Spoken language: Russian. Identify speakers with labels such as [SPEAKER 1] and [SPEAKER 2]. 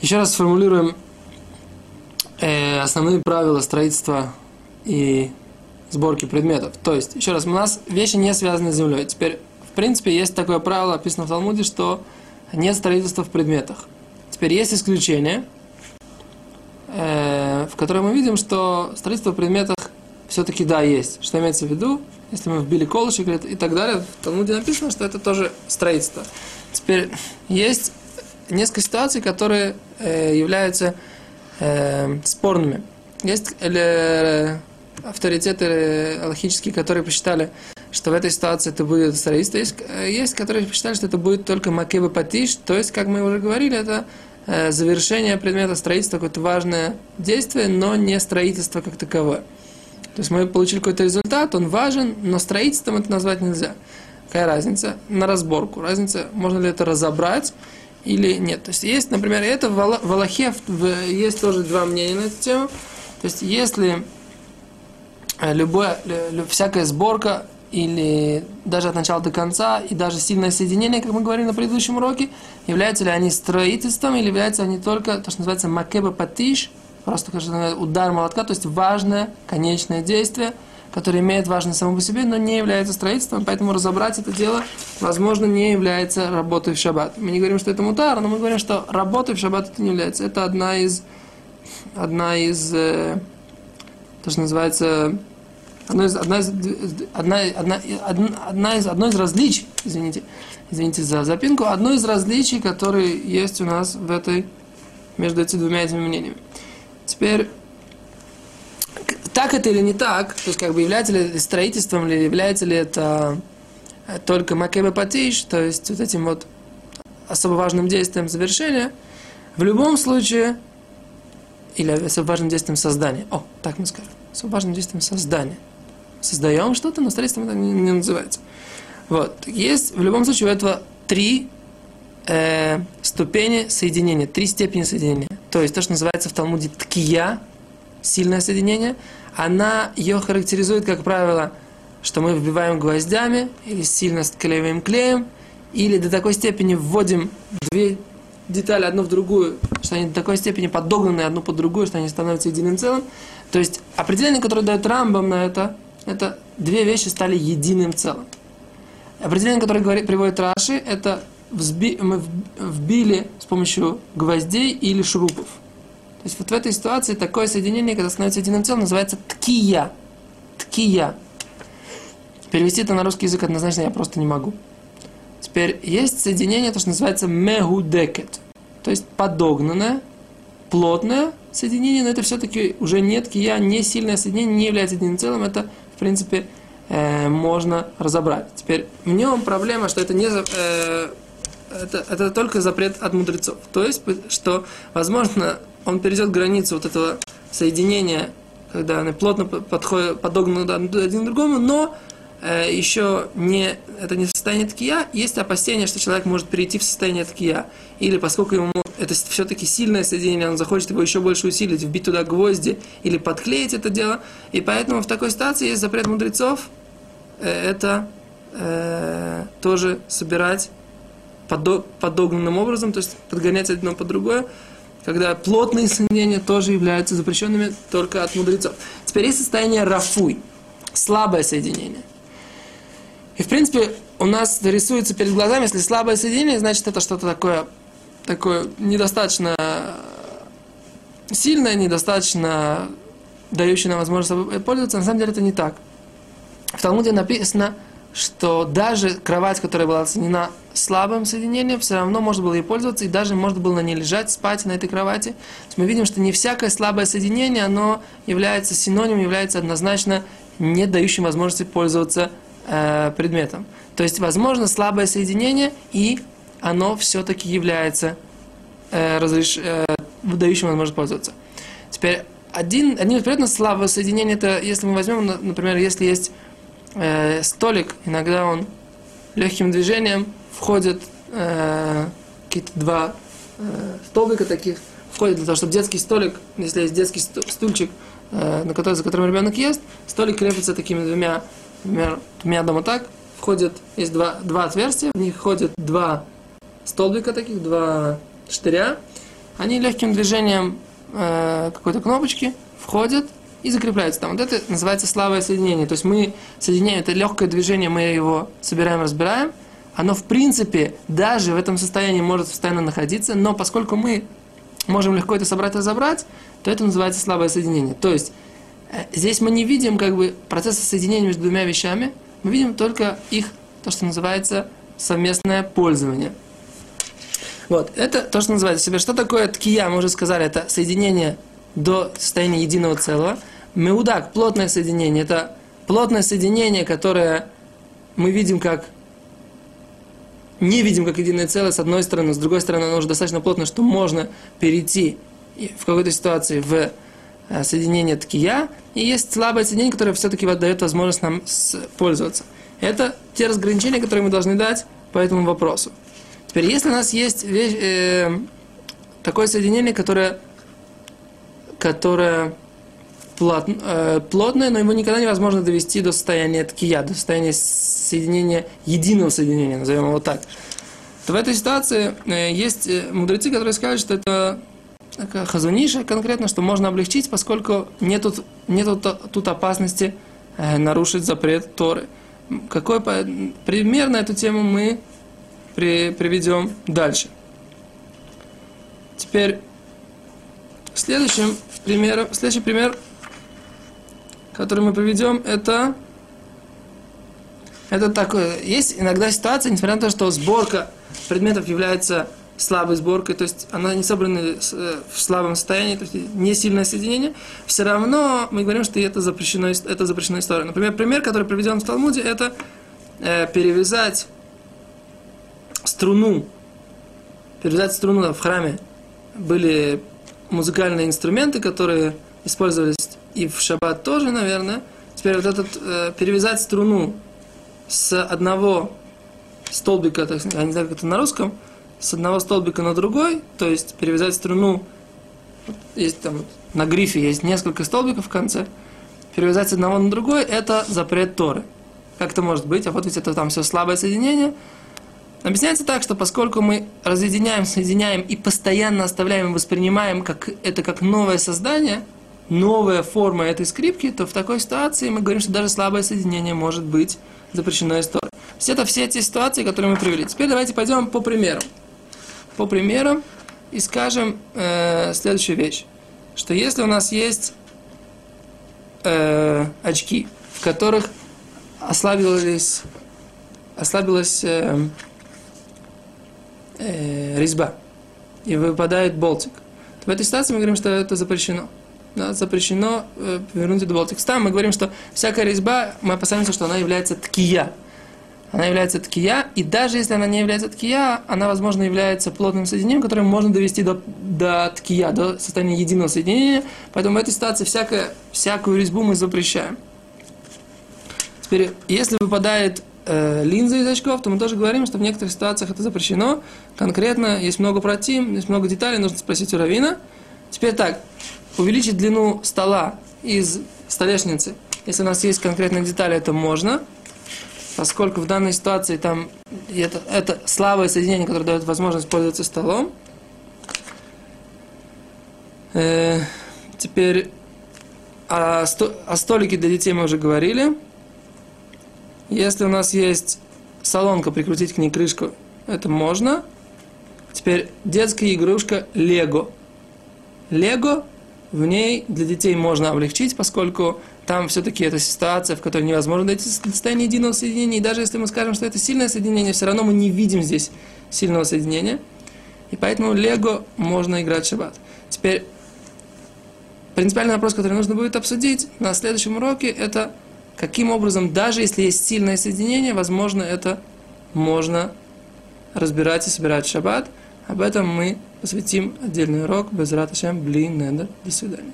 [SPEAKER 1] Еще раз сформулируем э, основные правила строительства и сборки предметов. То есть, еще раз, у нас вещи не связаны с землей. Теперь, в принципе, есть такое правило, описано в Талмуде, что нет строительства в предметах. Теперь есть исключение, э, в котором мы видим, что строительство в предметах все-таки да, есть. Что имеется в виду? Если мы вбили колышек и так далее, в Талмуде написано, что это тоже строительство. Теперь есть несколько ситуаций, которые э, являются э, спорными. Есть э, авторитеты аллахические, которые посчитали, что в этой ситуации это будет строительство. Есть, э, есть которые посчитали, что это будет только макеба патиш, то есть, как мы уже говорили, это э, завершение предмета строительства, какое-то важное действие, но не строительство как таковое. То есть мы получили какой-то результат, он важен, но строительством это назвать нельзя. Какая разница? На разборку. Разница, можно ли это разобрать или нет. То есть есть, например, это в Аллахе есть тоже два мнения на эту тему. То есть если э, любая, всякая сборка или даже от начала до конца, и даже сильное соединение, как мы говорили на предыдущем уроке, являются ли они строительством, или являются они только то, что называется макеба патиш, просто удар молотка, то есть важное конечное действие – который имеет важность само по себе, но не является строительством, поэтому разобрать это дело, возможно, не является работой в шаббат. Мы не говорим, что это мутар, но мы говорим, что работой в шаббат это не является. Это одна из, одна из, э, то, что называется, одно из, одна из, одна, одна, одна, из, одно из различий, извините, извините за запинку, одно из различий, которые есть у нас в этой, между этими двумя этими мнениями. Теперь так это или не так, то есть как бы является ли строительством, или является ли это э, только макебе патиш, то есть вот этим вот особо важным действием завершения, в любом случае, или особо важным действием создания. О, так мы скажем. Особо важным действием создания. Создаем что-то, но строительством это не, не называется. Вот. Есть в любом случае у этого три э, ступени соединения, три степени соединения. То есть то, что называется в Талмуде ткия, сильное соединение – она ее характеризует, как правило, что мы вбиваем гвоздями или сильно склеиваем клеем, или до такой степени вводим две детали одну в другую, что они до такой степени подогнаны одну под другую, что они становятся единым целым. То есть определение, которое дает Рамбам на это, это две вещи стали единым целым. Определение, которое говорит, приводит Раши, это взби, мы вбили с помощью гвоздей или шурупов. То есть вот в этой ситуации такое соединение, когда становится единым целым, называется ткия. Ткия. Перевести это на русский язык однозначно я просто не могу. Теперь есть соединение, то, что называется мегудекет. То есть подогнанное, плотное соединение, но это все-таки уже не ткия, не сильное соединение, не является единым целым. Это, в принципе, э, можно разобрать. Теперь в нем проблема, что это не... Э, это, это только запрет от мудрецов. То есть, что, возможно, он перейдет границу вот этого соединения, когда они плотно подходят, подогнаны один к другому, но э, еще не, это не состояние ткия, есть опасение, что человек может перейти в состояние ткия. Или поскольку ему это все-таки сильное соединение, он захочет его еще больше усилить, вбить туда гвозди или подклеить это дело. И поэтому в такой ситуации есть запрет мудрецов э, это э, тоже собирать подогнанным образом, то есть подгонять одно под другое когда плотные соединения тоже являются запрещенными только от мудрецов. Теперь есть состояние рафуй, слабое соединение. И в принципе у нас рисуется перед глазами, если слабое соединение, значит это что-то такое, такое недостаточно сильное, недостаточно дающее нам возможность пользоваться. На самом деле это не так. В Талмуде написано, что даже кровать, которая была оценена слабым соединением, все равно можно было ей пользоваться, и даже можно было на ней лежать, спать на этой кровати. То есть мы видим, что не всякое слабое соединение, оно является синонимом, является однозначно не дающим возможности пользоваться э, предметом. То есть, возможно, слабое соединение, и оно все-таки является э, разреш... э, дающим возможность пользоваться. Теперь, один, один из приятных слабого соединения, это если мы возьмем, например, если есть э, столик, иногда он легким движением входит э, какие-то два э, столбика таких, входит для того, чтобы детский столик, если есть детский стульчик, э, на который, за которым ребенок ест, столик крепится такими двумя, двумя, двумя дома так, входит, есть два, два отверстия, в них входят два столбика таких, два штыря, они легким движением э, какой-то кнопочки входят и закрепляются там. Вот это называется слабое соединение. То есть мы соединяем это легкое движение, мы его собираем, разбираем. Оно в принципе даже в этом состоянии может постоянно находиться, но поскольку мы можем легко это собрать разобрать, то это называется слабое соединение. То есть э, здесь мы не видим как бы процесса соединения между двумя вещами, мы видим только их, то, что называется совместное пользование. Вот, это то, что называется себе. Что такое ткия, мы уже сказали, это соединение до состояния единого целого. Меудак, плотное соединение, это плотное соединение, которое мы видим как не видим как единое целое, с одной стороны, с другой стороны, оно уже достаточно плотно, что можно перейти в какой-то ситуации в э, соединение ткия, и есть слабое соединение, которое все-таки дает возможность нам пользоваться. Это те разграничения, которые мы должны дать по этому вопросу. Теперь, если у нас есть вещь, э, такое соединение, которое, которое плот, э, плотное, но его никогда невозможно довести до состояния ткия, до состояния соединения, единого соединения, назовем его так, то в этой ситуации э, есть э, мудрецы, которые скажут, что это хазуниша конкретно, что можно облегчить, поскольку нет тут, нет тут опасности э, нарушить запрет Торы. Какой пример на эту тему мы при, приведем дальше. Теперь следующим примером, следующий пример, который мы приведем, это это такое. Есть иногда ситуация, несмотря на то, что сборка предметов является слабой сборкой, то есть она не собрана э, в слабом состоянии, то есть не сильное соединение, все равно мы говорим, что это запрещено, это запрещено история. Например, пример, который приведен в Талмуде, это э, перевязать струну, перевязать струну в храме. Были музыкальные инструменты, которые использовались и в шаббат тоже, наверное. Теперь вот этот, э, перевязать струну с одного столбика, так, я не знаю, как это на русском, с одного столбика на другой, то есть перевязать струну, есть там на грифе есть несколько столбиков в конце, перевязать с одного на другой, это запрет Торы. Как это может быть? А вот ведь это там все слабое соединение. Объясняется так, что поскольку мы разъединяем, соединяем и постоянно оставляем и воспринимаем как, это как новое создание, новая форма этой скрипки, то в такой ситуации мы говорим, что даже слабое соединение может быть запрещено историей. То есть это все эти ситуации, которые мы привели. Теперь давайте пойдем по примерам. По примерам и скажем э, следующую вещь. Что если у нас есть э, очки, в которых ослабилась, ослабилась э, э, резьба и выпадает болтик, в этой ситуации мы говорим, что это запрещено да, запрещено э, вернуть эту болтик. Там мы говорим, что всякая резьба, мы опасаемся, что она является ткия. Она является ткия, и даже если она не является ткия, она, возможно, является плотным соединением, которое можно довести до, до ткия, до состояния единого соединения. Поэтому в этой ситуации всякое, всякую резьбу мы запрещаем. Теперь, если выпадает э, линза из очков, то мы тоже говорим, что в некоторых ситуациях это запрещено. Конкретно есть много против, есть много деталей, нужно спросить у Равина. Теперь так, увеличить длину стола из столешницы, если у нас есть конкретные детали, это можно, поскольку в данной ситуации там это, это слабое соединение, которое дает возможность пользоваться столом. Э, теперь о, сто, о столике для детей мы уже говорили. Если у нас есть солонка, прикрутить к ней крышку, это можно. Теперь детская игрушка Лего. Лего в ней для детей можно облегчить, поскольку там все-таки это ситуация, в которой невозможно дойти до состояния единого соединения. И даже если мы скажем, что это сильное соединение, все равно мы не видим здесь сильного соединения. И поэтому Лего можно играть шаббат. Теперь принципиальный вопрос, который нужно будет обсудить на следующем уроке, это каким образом, даже если есть сильное соединение, возможно, это можно разбирать и собирать в шаббат. Об этом мы посвятим отдельный урок. Без раташем, блин, недер. До свидания.